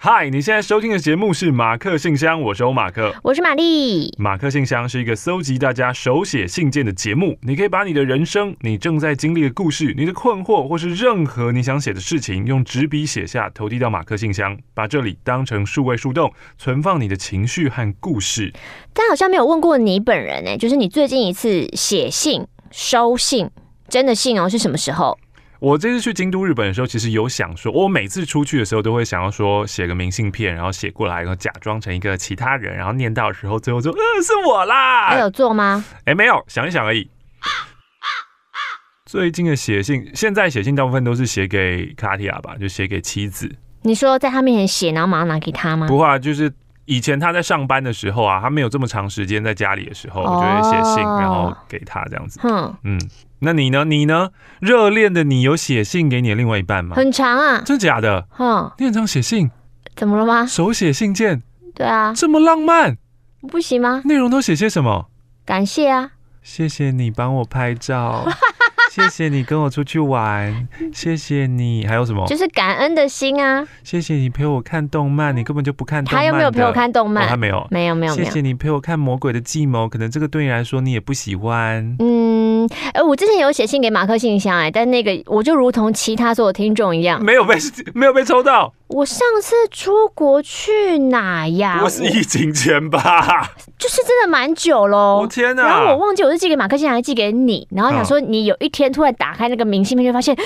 嗨，你现在收听的节目是马克信箱，我是欧马克，我是玛丽。马克信箱是一个搜集大家手写信件的节目，你可以把你的人生、你正在经历的故事、你的困惑，或是任何你想写的事情，用纸笔写下，投递到马克信箱，把这里当成数位树洞，存放你的情绪和故事。但好像没有问过你本人呢，就是你最近一次写信、收信，真的信哦，是什么时候？我这次去京都日本的时候，其实有想说，我每次出去的时候都会想要说写个明信片，然后写过来，然后假装成一个其他人，然后念到的时候，最后说，呃，是我啦。还有做吗？哎，没有，想一想而已。最近的写信，现在写信大部分都是写给卡提亚吧，就写给妻子。你说在他面前写，然后马上拿给他吗？不会啊，就是。以前他在上班的时候啊，他没有这么长时间在家里的时候，我就会写信，然后给他这样子。嗯嗯，那你呢？你呢？热恋的你有写信给你的另外一半吗？很长啊，真的假的？嗯，你很常写信？怎么了吗？手写信件？对啊，这么浪漫，不行吗？内容都写些什么？感谢啊，谢谢你帮我拍照。谢谢你跟我出去玩，谢谢你，还有什么？就是感恩的心啊！谢谢你陪我看动漫，你根本就不看动漫。他有没有陪我看动漫？他没有，没有，没有。谢谢你陪我看《魔鬼的计谋》，可能这个对你来说你也不喜欢。嗯，哎，我之前有写信给马克信箱，哎，但那个我就如同其他所有听众一样，没有被 没有被抽到。我上次出国去哪呀？我是疫情前吧，就是真的蛮久喽。我天哪！然后我忘记我是寄给马克信箱，还是寄给你？然后想说你有一天突然打开那个明信片，就发现，哎，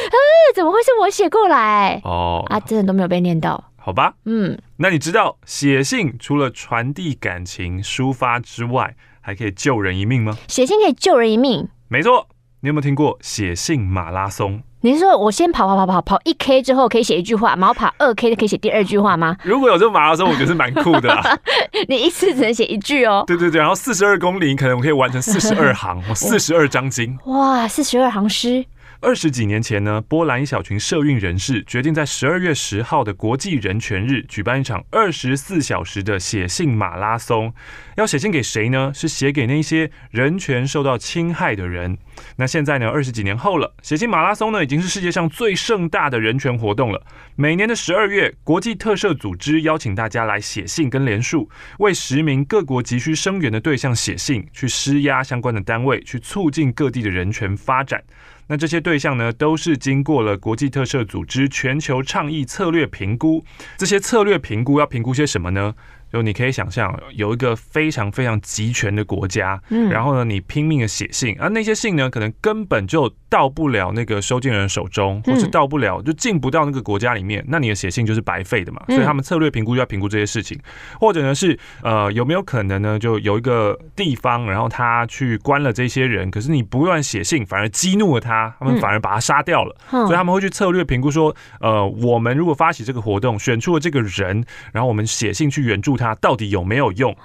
怎么会是我写过来？哦，啊，真的都没有被念到。好吧，嗯，那你知道写信除了传递感情、抒发之外，还可以救人一命吗？写信可以救人一命？没错，你有没有听过写信马拉松？你是说我先跑跑跑跑跑一 K 之后可以写一句话，然后跑二 K 就可以写第二句话吗？如果有这个马拉松，我觉得是蛮酷的啦。你一次只能写一句哦。对对对，然后四十二公里，可能我可以完成四十二行，四十二章经。哇，四十二行诗。二十几年前呢，波兰一小群社运人士决定在十二月十号的国际人权日举办一场二十四小时的写信马拉松。要写信给谁呢？是写给那些人权受到侵害的人。那现在呢，二十几年后了，写信马拉松呢已经是世界上最盛大的人权活动了。每年的十二月，国际特赦组织邀请大家来写信跟联署，为十名各国急需声援的对象写信，去施压相关的单位，去促进各地的人权发展。那这些对象呢，都是经过了国际特赦组织全球倡议策略评估。这些策略评估要评估些什么呢？就你可以想象，有一个非常非常集权的国家，嗯，然后呢，你拼命的写信，而那些信呢，可能根本就到不了那个收件人手中，或是到不了，就进不到那个国家里面，那你的写信就是白费的嘛。所以他们策略评估就要评估这些事情，或者呢是呃有没有可能呢，就有一个地方，然后他去关了这些人，可是你不断写信，反而激怒了他，他们反而把他杀掉了。所以他们会去策略评估说，呃，我们如果发起这个活动，选出了这个人，然后我们写信去援助他。它到底有没有用？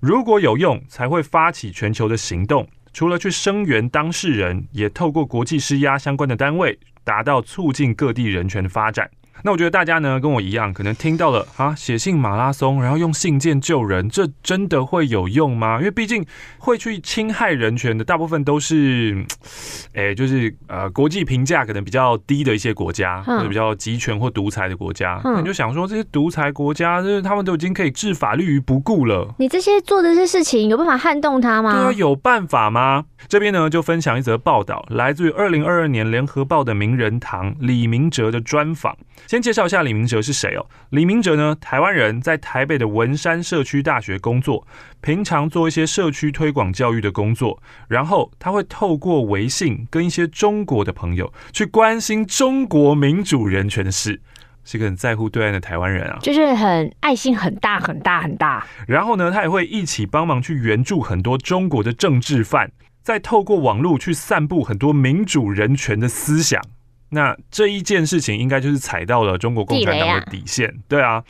如果有用，才会发起全球的行动。除了去声援当事人，也透过国际施压相关的单位，达到促进各地人权的发展。那我觉得大家呢，跟我一样，可能听到了啊，写信马拉松，然后用信件救人，这真的会有用吗？因为毕竟会去侵害人权的大部分都是，哎，就是呃，国际评价可能比较低的一些国家，或者比较集权或独裁的国家。那你就想说，这些独裁国家，就是他们都已经可以置法律于不顾了。你这些做的这些事情，有办法撼动他吗？对啊，有办法吗？这边呢，就分享一则报道，来自于二零二二年联合报的名人堂李明哲的专访。先介绍一下李明哲是谁哦。李明哲呢，台湾人，在台北的文山社区大学工作，平常做一些社区推广教育的工作。然后他会透过微信跟一些中国的朋友去关心中国民主人权的事，是一个很在乎对岸的台湾人啊，就是很爱心很大很大很大。然后呢，他也会一起帮忙去援助很多中国的政治犯，再透过网络去散布很多民主人权的思想。那这一件事情应该就是踩到了中国共产党的底线，对啊。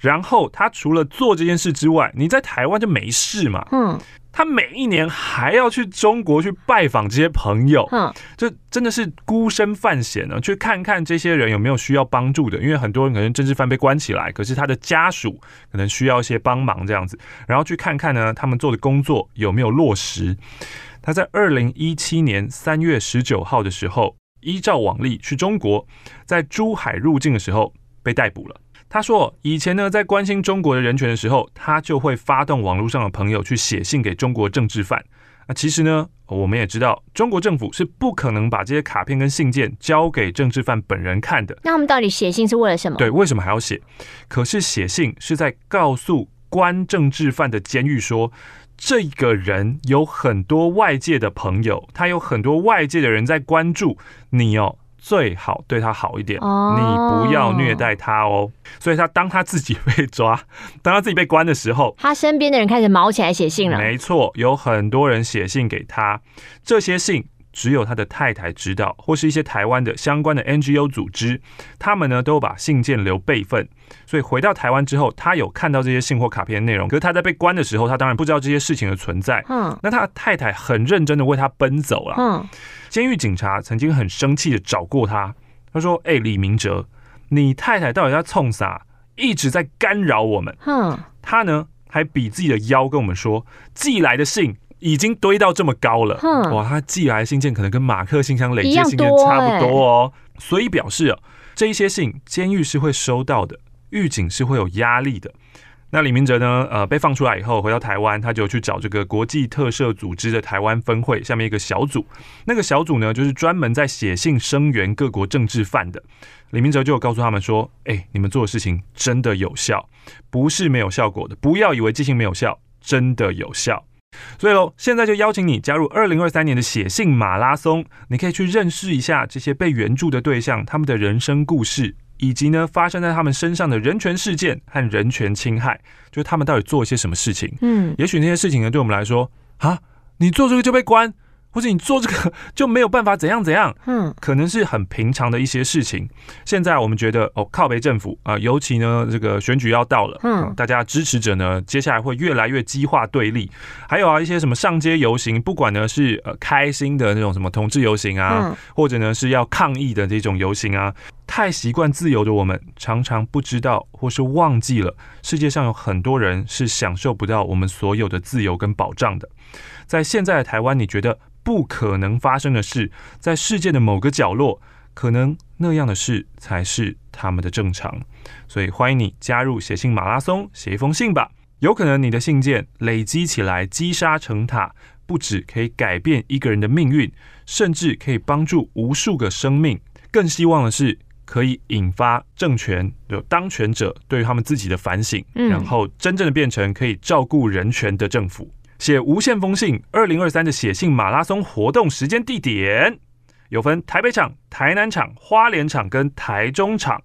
然后他除了做这件事之外，你在台湾就没事嘛。嗯。他每一年还要去中国去拜访这些朋友，嗯，就真的是孤身犯险呢，去看看这些人有没有需要帮助的。因为很多人可能政治犯被关起来，可是他的家属可能需要一些帮忙这样子，然后去看看呢，他们做的工作有没有落实。他在二零一七年三月十九号的时候。依照往例去中国，在珠海入境的时候被逮捕了。他说，以前呢，在关心中国的人权的时候，他就会发动网络上的朋友去写信给中国政治犯。那其实呢，我们也知道，中国政府是不可能把这些卡片跟信件交给政治犯本人看的。那他们到底写信是为了什么？对，为什么还要写？可是写信是在告诉关政治犯的监狱说，这个人有很多外界的朋友，他有很多外界的人在关注你哦。最好对他好一点，oh. 你不要虐待他哦。所以他当他自己被抓，当他自己被关的时候，他身边的人开始毛起来写信了。没错，有很多人写信给他，这些信只有他的太太知道，或是一些台湾的相关的 NGO 组织，他们呢都把信件留备份。所以回到台湾之后，他有看到这些信或卡片的内容，可是他在被关的时候，他当然不知道这些事情的存在。嗯，那他的太太很认真的为他奔走了。嗯。监狱警察曾经很生气的找过他，他说：“哎、欸，李明哲，你太太到底在冲啥？一直在干扰我们。”嗯，他呢还比自己的腰跟我们说，寄来的信已经堆到这么高了。哼，哇，他寄来的信件可能跟马克信箱累积信件差不多哦。所以表示啊，这一些信监狱是会收到的，狱警是会有压力的。那李明哲呢？呃，被放出来以后，回到台湾，他就去找这个国际特赦组织的台湾分会下面一个小组。那个小组呢，就是专门在写信声援各国政治犯的。李明哲就有告诉他们说：“哎、欸，你们做的事情真的有效，不是没有效果的。不要以为寄信没有效，真的有效。所以喽，现在就邀请你加入二零二三年的写信马拉松，你可以去认识一下这些被援助的对象，他们的人生故事。”以及呢，发生在他们身上的人权事件和人权侵害，就是他们到底做了些什么事情？嗯，也许那些事情呢，对我们来说，啊，你做这个就被关。或者你做这个 就没有办法怎样怎样，嗯，可能是很平常的一些事情。现在我们觉得哦，靠北政府啊，尤其呢这个选举要到了，嗯，大家支持者呢接下来会越来越激化对立。还有啊一些什么上街游行，不管呢是呃开心的那种什么同志游行啊，或者呢是要抗议的这种游行啊，太习惯自由的我们常常不知道或是忘记了，世界上有很多人是享受不到我们所有的自由跟保障的。在现在的台湾，你觉得？不可能发生的事，在世界的某个角落，可能那样的事才是他们的正常。所以欢迎你加入写信马拉松，写一封信吧。有可能你的信件累积起来，积沙成塔，不止可以改变一个人的命运，甚至可以帮助无数个生命。更希望的是，可以引发政权有当权者对于他们自己的反省，然后真正的变成可以照顾人权的政府。写无限封信，二零二三的写信马拉松活动时间地点有分台北场、台南场、花莲场跟台中场。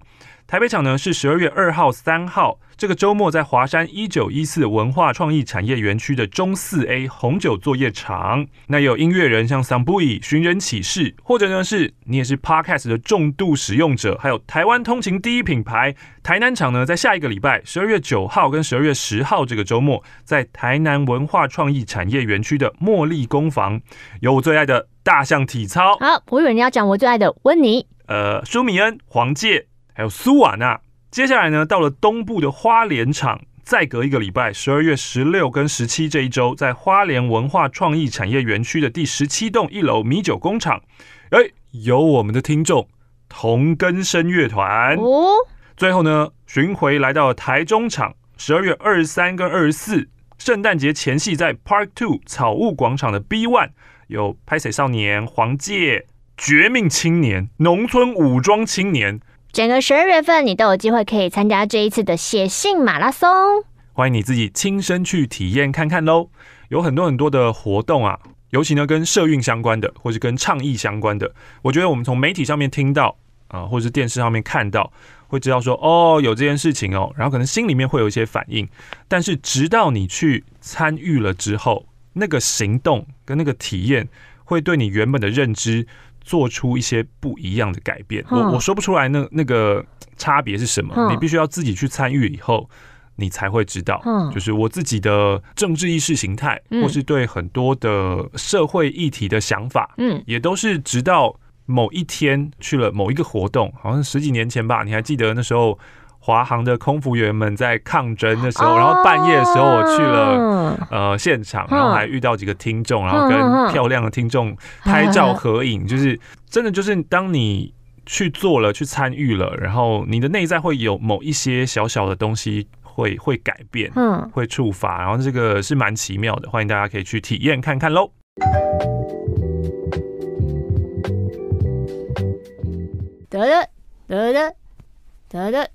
台北场呢是十二月二号、三号，这个周末在华山一九一四文化创意产业园区的中四 A 红酒作业场。那也有音乐人像 Sambui、寻人启事，或者呢是你也是 Podcast 的重度使用者，还有台湾通勤第一品牌。台南场呢在下一个礼拜十二月九号跟十二月十号这个周末，在台南文化创意产业园区的茉莉工坊，有我最爱的大象体操。好，我以为你要讲我最爱的温妮，呃，舒米恩、黄玠。还有苏瓦纳，接下来呢，到了东部的花莲场，再隔一个礼拜，十二月十六跟十七这一周，在花莲文化创意产业园区的第十七栋一楼米酒工厂，哎，有我们的听众同根生乐团哦。最后呢，巡回来到了台中场，十二月二十三跟二十四，圣诞节前夕，在 Park Two 草悟广场的 B One 有拍水少年、黄玠、绝命青年、农村武装青年。整个十二月份，你都有机会可以参加这一次的写信马拉松。欢迎你自己亲身去体验看看喽！有很多很多的活动啊，尤其呢跟社运相关的，或是跟倡议相关的。我觉得我们从媒体上面听到啊，或是电视上面看到，会知道说哦有这件事情哦，然后可能心里面会有一些反应。但是直到你去参与了之后，那个行动跟那个体验，会对你原本的认知。做出一些不一样的改变，我我说不出来那那个差别是什么，你必须要自己去参与以后，你才会知道。就是我自己的政治意识形态，或是对很多的社会议题的想法，嗯，也都是直到某一天去了某一个活动，好像十几年前吧，你还记得那时候？华航的空服员们在抗争的时候，然后半夜的时候我去了呃现场，然后还遇到几个听众，然后跟漂亮的听众拍照合影，就是真的就是当你去做了，去参与了，然后你的内在会有某一些小小的东西会会改变，嗯，会触发，然后这个是蛮奇妙的，欢迎大家可以去体验看看喽。得得得得得得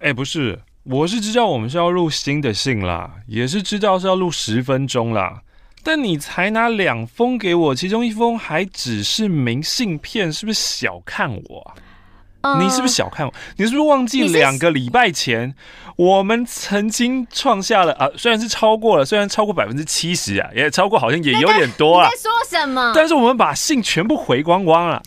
哎，不是，我是知道我们是要录新的信啦，也是知道是要录十分钟啦。但你才拿两封给我，其中一封还只是明信片，是不是小看我？啊？你是不是小看我？你是不是忘记两个礼拜前我们曾经创下了啊？虽然是超过了，虽然超过百分之七十啊，也超过，好像也有点多啊。你在说什么？但是我们把信全部回光光了。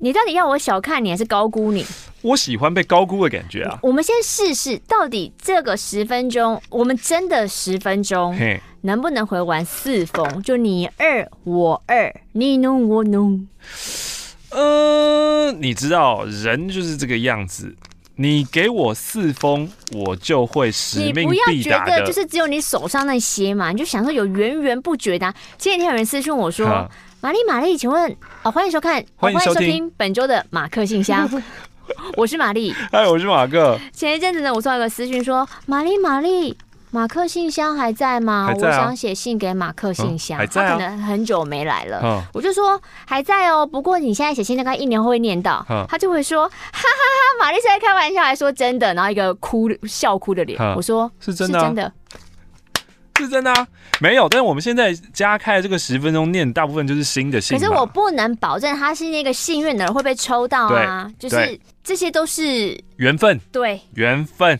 你到底要我小看你，还是高估你？我喜欢被高估的感觉啊！我们先试试，到底这个十分钟，我们真的十分钟，能不能回完四封？就你二我二，你侬我侬。呃，你知道人就是这个样子，你给我四封，我就会使命必达的。你不要觉得就是只有你手上那些嘛，你就想说有源源不绝的啊。前几天有人私讯我说。玛丽，玛丽，请问哦，欢迎收看，欢迎收听本周的马克信箱。我是玛丽，嗨，我是马克。前一阵子呢，我收到一个私讯说，玛丽，玛丽，马克信箱还在吗？还在啊、我想写信给马克信箱，嗯还在啊、他可能很久没来了。嗯、我就说还在哦，不过你现在写信大概一年后会念到。嗯、他就会说，哈哈哈，玛丽是在开玩笑，还说真的，然后一个哭笑哭的脸。嗯、我说是真的，是真的。是真的啊，没有。但是我们现在加开了这个十分钟念，大部分就是新的信。可是我不能保证他是那个幸运的人会被抽到啊，对就是这些都是缘分。对，缘分。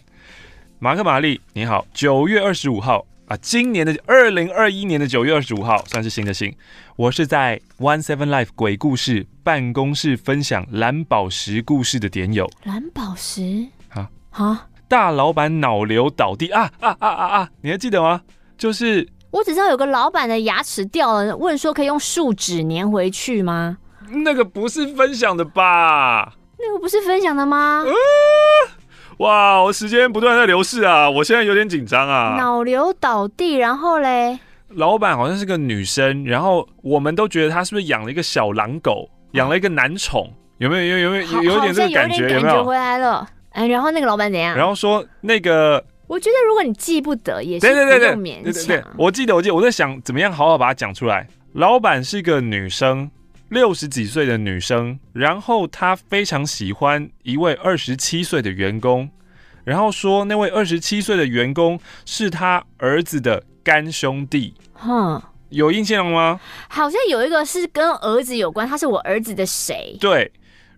马克、玛丽，你好，九月二十五号啊，今年的二零二一年的九月二十五号算是新的信。我是在 One Seven Life 鬼故事办公室分享蓝宝石故事的点友。蓝宝石啊啊！大老板脑瘤倒地啊啊啊啊啊！你还记得吗？就是我只知道有个老板的牙齿掉了，问说可以用树脂粘回去吗？那个不是分享的吧？那个不是分享的吗？呃、哇，我时间不断在流逝啊，我现在有点紧张啊。脑瘤倒地，然后嘞？老板好像是个女生，然后我们都觉得她是不是养了一个小狼狗，养了一个男宠？有没有？有有没有？有有点这个感觉？有没有？回来了。哎，然后那个老板怎样？然后说那个。我觉得如果你记不得也是不用勉强。我记得，我记得，我在想怎么样好好把它讲出来。老板是个女生，六十几岁的女生，然后她非常喜欢一位二十七岁的员工，然后说那位二十七岁的员工是他儿子的干兄弟。哼，有印象吗？好像有一个是跟儿子有关，他是我儿子的谁？对。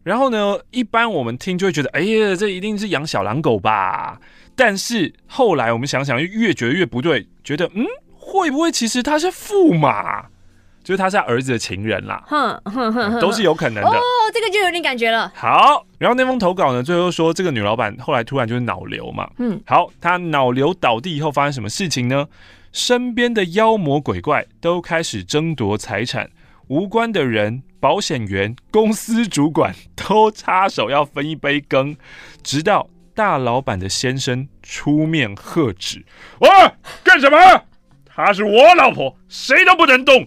然后呢，一般我们听就会觉得，哎呀，这一定是养小狼狗吧。但是后来我们想想，越觉得越不对，觉得嗯，会不会其实他是驸马，就是他是他儿子的情人啦？哼哼哼，都是有可能的。哦，这个就有点感觉了。好，然后那封投稿呢，最后说这个女老板后来突然就是脑瘤嘛。嗯，好，她脑瘤倒地以后发生什么事情呢？身边的妖魔鬼怪都开始争夺财产，无关的人、保险员、公司主管都插手要分一杯羹，直到。大老板的先生出面喝止：“喂，干什么？她是我老婆，谁都不能动。”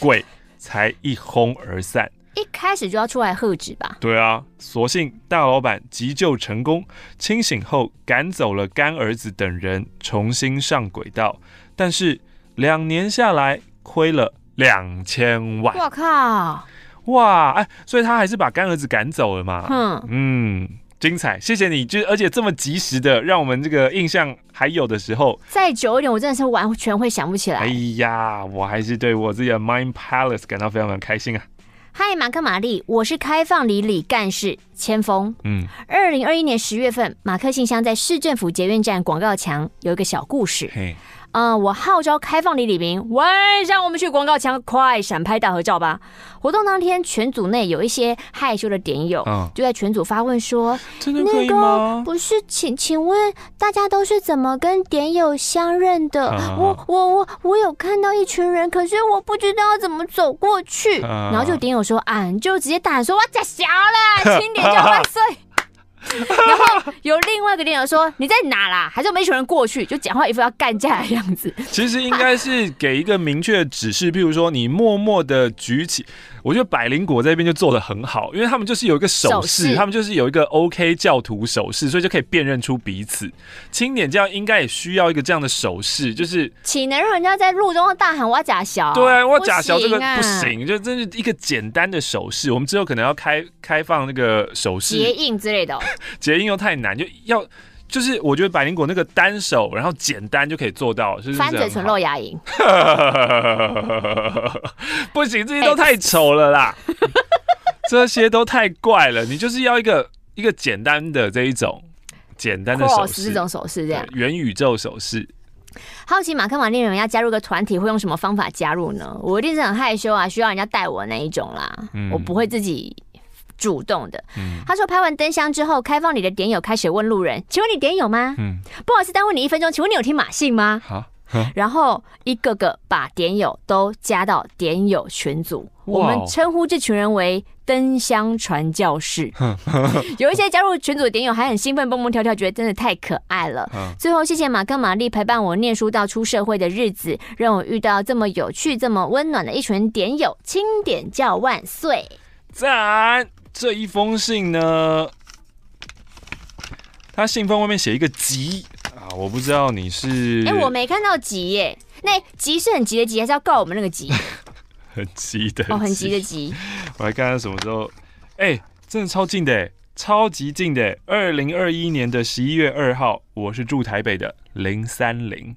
鬼才一哄而散。一开始就要出来喝止吧？对啊，所幸大老板急救成功，清醒后赶走了干儿子等人，重新上轨道。但是两年下来，亏了两千万。我靠！哇，哎，所以他还是把干儿子赶走了嘛？哼嗯。精彩，谢谢你，就而且这么及时的，让我们这个印象还有的时候，再久一点，我真的是完全会想不起来。哎呀，我还是对我自己的 Mind Palace 感到非常非常开心啊！嗨，马克玛丽，我是开放里里干事千峰。嗯，二零二一年十月份，马克信箱在市政府捷运站广告墙有一个小故事。嘿。啊、呃！我号召开放李李明，喂，让我们去广告墙快闪拍大合照吧。活动当天，群组内有一些害羞的点友，嗯、就在群组发问说：“真的可以吗？”那个不是，请请问大家都是怎么跟点友相认的？嗯、我我我我有看到一群人，可是我不知道要怎么走过去。嗯、然后就点友说：“啊，就直接大喊说：‘我假小了，轻点就万岁。’” 然后有另外一个点友说：“你在哪啦？”还是没群人过去，就讲话一副要干架的样子。其实应该是给一个明确指示，譬如说你默默的举起。我觉得百灵果这边就做的很好，因为他们就是有一个手势，他们就是有一个 OK 教徒手势，所以就可以辨认出彼此。清点教应该也需要一个这样的手势，就是岂能让人家在路中大喊“我假小”？对啊，我假小这个不行，就真是一个简单的手势。我们之后可能要开开放那个手势结印之类的，结印又太难，就要。就是我觉得百灵果那个单手，然后简单就可以做到，就是翻嘴唇露牙龈。不行，这些都太丑了啦，这些都太怪了。你就是要一个一个简单的这一种简单的手势，这种手势这样元宇宙手势。好奇马克玛丽人要加入个团体会用什么方法加入呢？我一定是很害羞啊，需要人家带我那一种啦，嗯、我不会自己。主动的，嗯、他说拍完灯箱之后，开放你的点友开始问路人：“请问你点友吗？”嗯，不好意思耽误你一分钟，请问你有听马信吗？好，然后一个个把点友都加到点友群组，我们称呼这群人为灯箱传教士。有一些加入群组的点友还很兴奋，蹦蹦跳跳，觉得真的太可爱了。最后，谢谢马克玛丽陪伴我念书到出社会的日子，让我遇到这么有趣、这么温暖的一群点友。青点叫万岁！赞。这一封信呢，他信封外面写一个急啊，我不知道你是哎、欸，我没看到急耶，那急是很急的急，还是要告我们那个急？很急的哦，很急的急。我来看看什么时候？哎、欸，真的超近的，超级近的，二零二一年的十一月二号，我是住台北的零三零，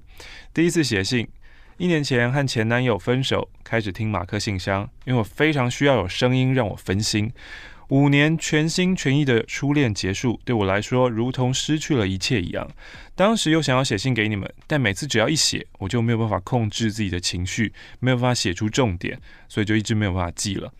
第一次写信。一年前和前男友分手，开始听马克信箱，因为我非常需要有声音让我分心。五年全心全意的初恋结束，对我来说如同失去了一切一样。当时又想要写信给你们，但每次只要一写，我就没有办法控制自己的情绪，没有办法写出重点，所以就一直没有办法记了。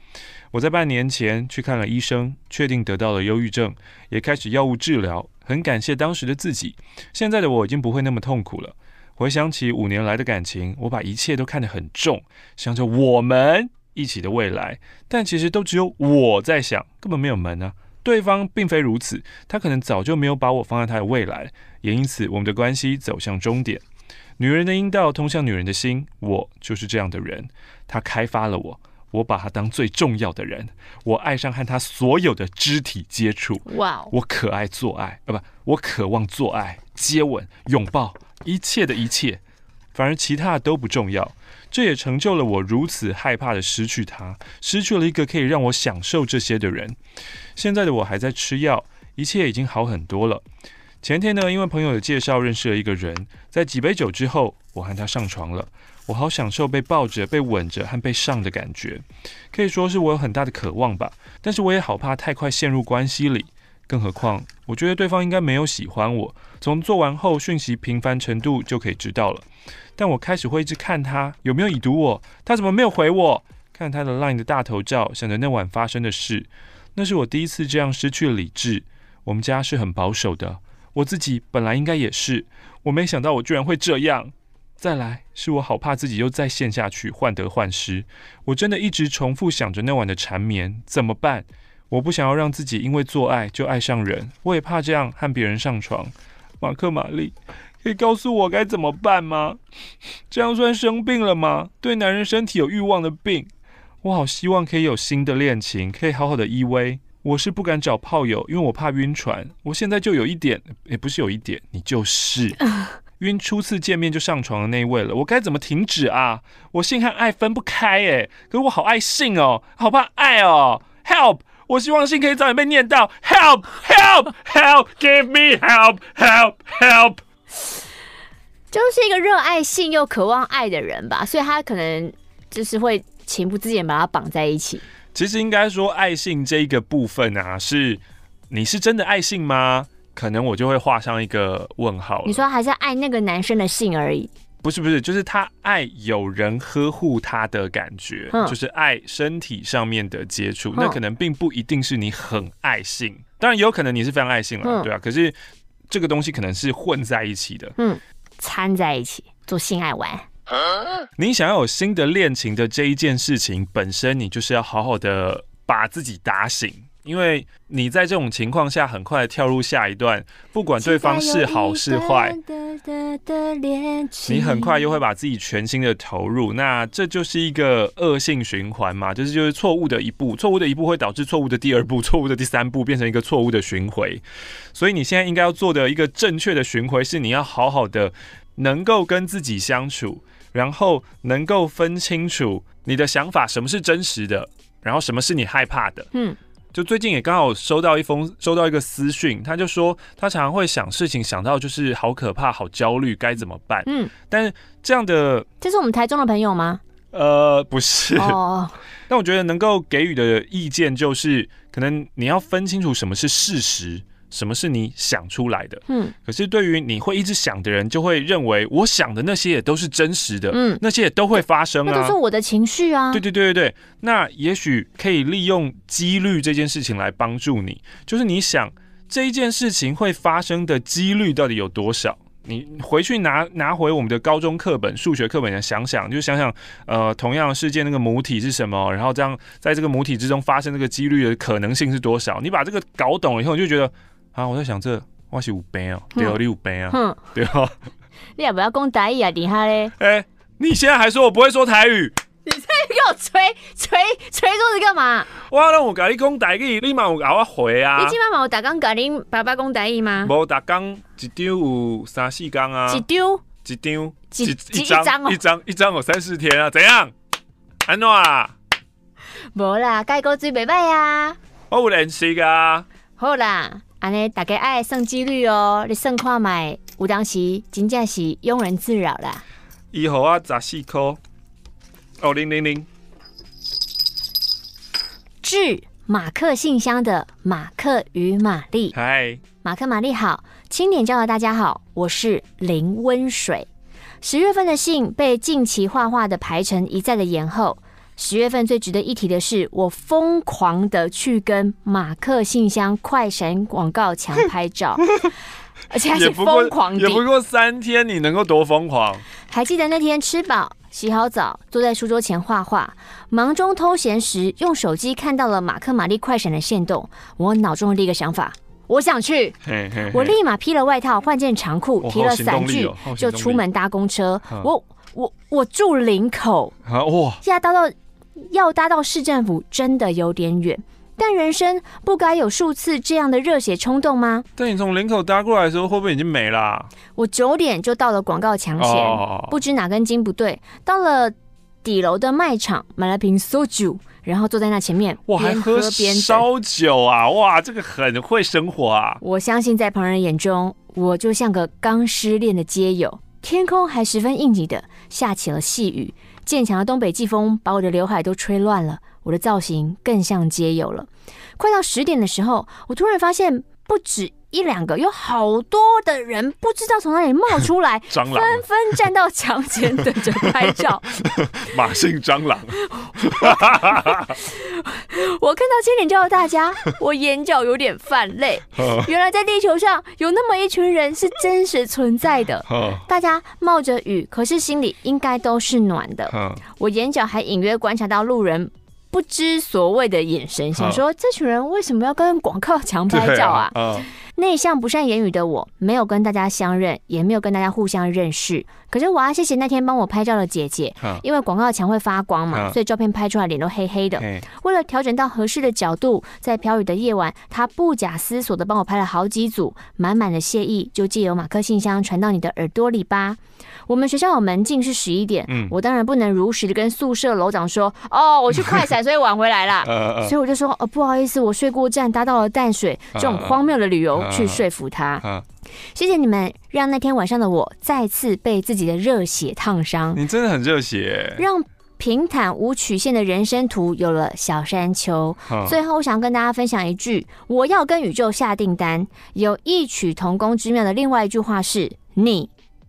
我在半年前去看了医生，确定得到了忧郁症，也开始药物治疗。很感谢当时的自己，现在的我已经不会那么痛苦了。回想起五年来的感情，我把一切都看得很重，想着我们。一起的未来，但其实都只有我在想，根本没有门啊！对方并非如此，他可能早就没有把我放在他的未来，也因此我们的关系走向终点。女人的阴道通向女人的心，我就是这样的人。他开发了我，我把他当最重要的人，我爱上和他所有的肢体接触。哇！我可爱做爱，啊不，我渴望做爱、接吻、拥抱，一切的一切，反而其他的都不重要。这也成就了我如此害怕的失去他，失去了一个可以让我享受这些的人。现在的我还在吃药，一切已经好很多了。前天呢，因为朋友的介绍认识了一个人，在几杯酒之后，我和他上床了。我好享受被抱着、被吻着和被上的感觉，可以说是我有很大的渴望吧。但是我也好怕太快陷入关系里，更何况我觉得对方应该没有喜欢我，从做完后讯息频繁程度就可以知道了。但我开始会一直看他有没有已读我，他怎么没有回我？看他的 LINE 的大头照，想着那晚发生的事。那是我第一次这样失去了理智。我们家是很保守的，我自己本来应该也是。我没想到我居然会这样。再来是我好怕自己又再陷下去，患得患失。我真的一直重复想着那晚的缠绵，怎么办？我不想要让自己因为做爱就爱上人，我也怕这样和别人上床。马克玛丽。可以告诉我该怎么办吗？这样算生病了吗？对男人身体有欲望的病，我好希望可以有新的恋情，可以好好的依偎。我是不敢找炮友，因为我怕晕船。我现在就有一点，也不是有一点，你就是 晕初次见面就上床的那一位了。我该怎么停止啊？我性和爱分不开诶，可是我好爱性哦，好怕爱哦。Help！我希望信可以早点被念到。Help！Help！Help！Give me help！Help！Help！就是一个热爱性又渴望爱的人吧，所以他可能就是会情不自禁把他绑在一起。其实应该说，爱性这一个部分啊，是你是真的爱性吗？可能我就会画上一个问号。你说还是爱那个男生的性而已？不是不是，就是他爱有人呵护他的感觉，嗯、就是爱身体上面的接触。嗯、那可能并不一定是你很爱性，当然也有可能你是非常爱性了，嗯、对啊。可是。这个东西可能是混在一起的，嗯，掺在一起做性爱玩。你想要有新的恋情的这一件事情本身，你就是要好好的把自己打醒，因为你在这种情况下很快跳入下一段，不管对方是好是坏，你很快又会把自己全心的投入，那这就是一个恶性循环嘛，就是就是错误的一步，错误的一步会导致错误的第二步，错误的第三步变成一个错误的巡回，所以你现在应该要做的一个正确的巡回是你要好好的能够跟自己相处，然后能够分清楚你的想法什么是真实的，然后什么是你害怕的，嗯。就最近也刚好收到一封，收到一个私讯，他就说他常常会想事情，想到就是好可怕、好焦虑，该怎么办？嗯，但是这样的，这是我们台中的朋友吗？呃，不是。哦。但我觉得能够给予的意见就是，可能你要分清楚什么是事实。什么是你想出来的？嗯，可是对于你会一直想的人，就会认为我想的那些也都是真实的，嗯，那些也都会发生啊，那都是我的情绪啊。对对对对对，那也许可以利用几率这件事情来帮助你，就是你想这一件事情会发生的几率到底有多少？你回去拿拿回我们的高中课本、数学课本来想想，就想想呃，同样的事件那个母体是什么，然后这样在这个母体之中发生这个几率的可能性是多少？你把这个搞懂了以后，你就觉得。啊！我在想这我是有病啊，对哦，你有病啊，嗯，对哦。你也不要讲台语啊？底下嘞？哎，你现在还说我不会说台语？你在给我捶捶捶桌子干嘛？我让我跟你讲台语，你嘛有搞我回啊？你今晚嘛有打工跟恁爸爸讲台语吗？无打工，一张有三四工啊？一张？一张？一一张？一张？一张有三四天啊？怎样？安怎啊？无啦，盖过最袂歹啊。我有认识啊。好啦。安尼大家爱算几率哦，你算看卖，有当时真正是庸人自扰啦。一号啊，十四颗哦，零零零。致马克信箱的马克与玛丽，嗨，马克玛丽好，清点教的大家好，我是林温水。十月份的信被近期画画的排程一再的延后。十月份最值得一提的是，我疯狂的去跟马克信箱快闪广告墙拍照，而且还是疯狂的。也不过三天，你能够多疯狂？还记得那天吃饱、洗好澡，坐在书桌前画画，忙中偷闲时用手机看到了马克玛丽快闪的线动，我脑中的第一个想法，我想去。我立马披了外套，换件长裤，提了伞具，哦哦，就出门搭公车。我我我住林口现在到到。要搭到市政府真的有点远，但人生不该有数次这样的热血冲动吗？但你从林口搭过来的时候，会不会已经没了？我九点就到了广告墙前，oh. 不知哪根筋不对，到了底楼的卖场，买了瓶烧酒，然后坐在那前面，我还喝边烧酒啊！哇，这个很会生活啊！我相信在旁人眼中，我就像个刚失恋的街友。天空还十分应景的下起了细雨。渐强的东北季风把我的刘海都吹乱了，我的造型更像街友了。快到十点的时候，我突然发现不止一两个，有好多的人不知道从哪里冒出来，纷纷站到墙前等着拍照。马姓蟑螂。我看到千点教的大家，我眼角有点泛泪。原来在地球上有那么一群人是真实存在的。大家冒着雨，可是心里应该都是暖的。我眼角还隐约观察到路人不知所谓的眼神，想说这群人为什么要跟广告墙拍照啊？内向不善言语的我，没有跟大家相认，也没有跟大家互相认识。可是我要谢谢那天帮我拍照的姐姐，因为广告墙会发光嘛，所以照片拍出来脸都黑黑的。为了调整到合适的角度，在飘雨的夜晚，她不假思索的帮我拍了好几组，满满的谢意就借由马克信箱传到你的耳朵里吧。我们学校有门禁是十一点，我当然不能如实的跟宿舍楼长说，哦，我去快闪，所以晚回来了。所以我就说，哦，不好意思，我睡过站，搭到了淡水，这种荒谬的理由。去说服他，谢谢你们，让那天晚上的我再次被自己的热血烫伤。你真的很热血，让平坦无曲线的人生图有了小山丘。最后，我想跟大家分享一句：我要跟宇宙下订单。有异曲同工之妙的另外一句话是：你。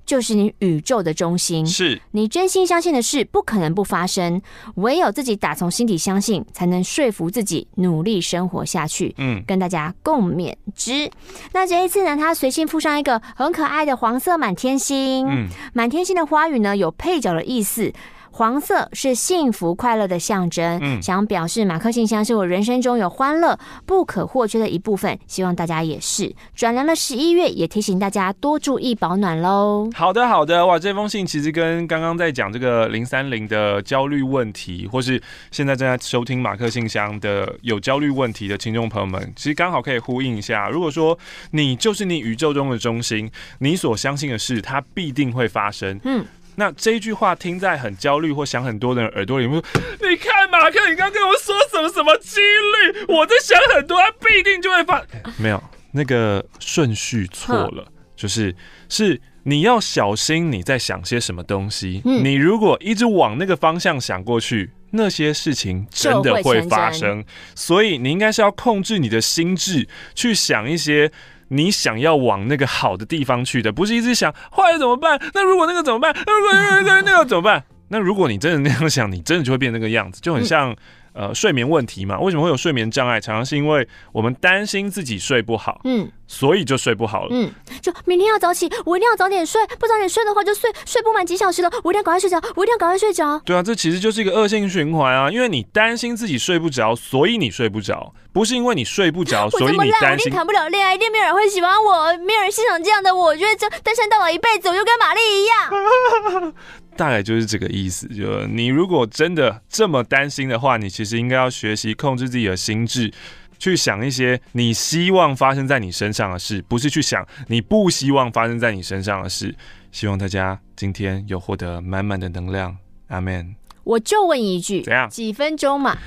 就是你宇宙的中心，是你真心相信的事，不可能不发生。唯有自己打从心底相信，才能说服自己努力生活下去。嗯，跟大家共勉之。那这一次呢，他随信附上一个很可爱的黄色满天星。嗯，满天星的花语呢，有配角的意思。黄色是幸福快乐的象征，嗯，想表示马克信箱是我人生中有欢乐不可或缺的一部分，希望大家也是。转凉了十一月，也提醒大家多注意保暖喽。好的，好的，哇，这封信其实跟刚刚在讲这个零三零的焦虑问题，或是现在正在收听马克信箱的有焦虑问题的听众朋友们，其实刚好可以呼应一下。如果说你就是你宇宙中的中心，你所相信的事，它必定会发生。嗯。那这一句话听在很焦虑或想很多的人耳朵里面说，你看马克，你刚跟我说什么什么几率？我在想很多，他必定就会发。没有，那个顺序错了，就是是你要小心你在想些什么东西。你如果一直往那个方向想过去，那些事情真的会发生。所以你应该是要控制你的心智，去想一些。你想要往那个好的地方去的，不是一直想坏了怎么办？那如果那个怎么办？那如果那个那个怎么办？那如果你真的那样想，你真的就会变那个样子，就很像。呃，睡眠问题嘛，为什么会有睡眠障碍？常常是因为我们担心自己睡不好，嗯，所以就睡不好了，嗯，就明天要早起，我一定要早点睡，不早点睡的话就睡睡不满几小时了，我一定要赶快睡着，我一定要赶快睡着。对啊，这其实就是一个恶性循环啊，因为你担心自己睡不着，所以你睡不着，不是因为你睡不着，所以你担心。我一定谈不了恋爱，一定没有人会喜欢我，没有人欣赏这样的我，我觉得这单身到老一辈子，我就跟玛丽一样。大概就是这个意思，就你如果真的这么担心的话，你其实应该要学习控制自己的心智，去想一些你希望发生在你身上的事，不是去想你不希望发生在你身上的事。希望大家今天有获得满满的能量，阿门。我就问一句，怎样？几分钟嘛？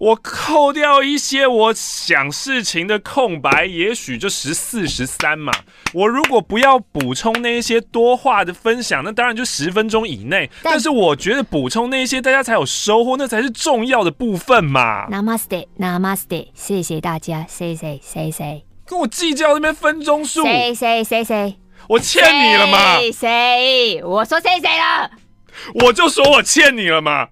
我扣掉一些我想事情的空白，也许就十四、十三嘛。我如果不要补充那一些多话的分享，那当然就十分钟以内。但，但是我觉得补充那一些，大家才有收获，那才是重要的部分嘛。Namaste，Namaste，谢谢大家，谢谢谢谢。跟我计较那边分钟数，谢谢谢谢。我欠你了吗？谢谢，我说谢谢了。我就说我欠你了吗？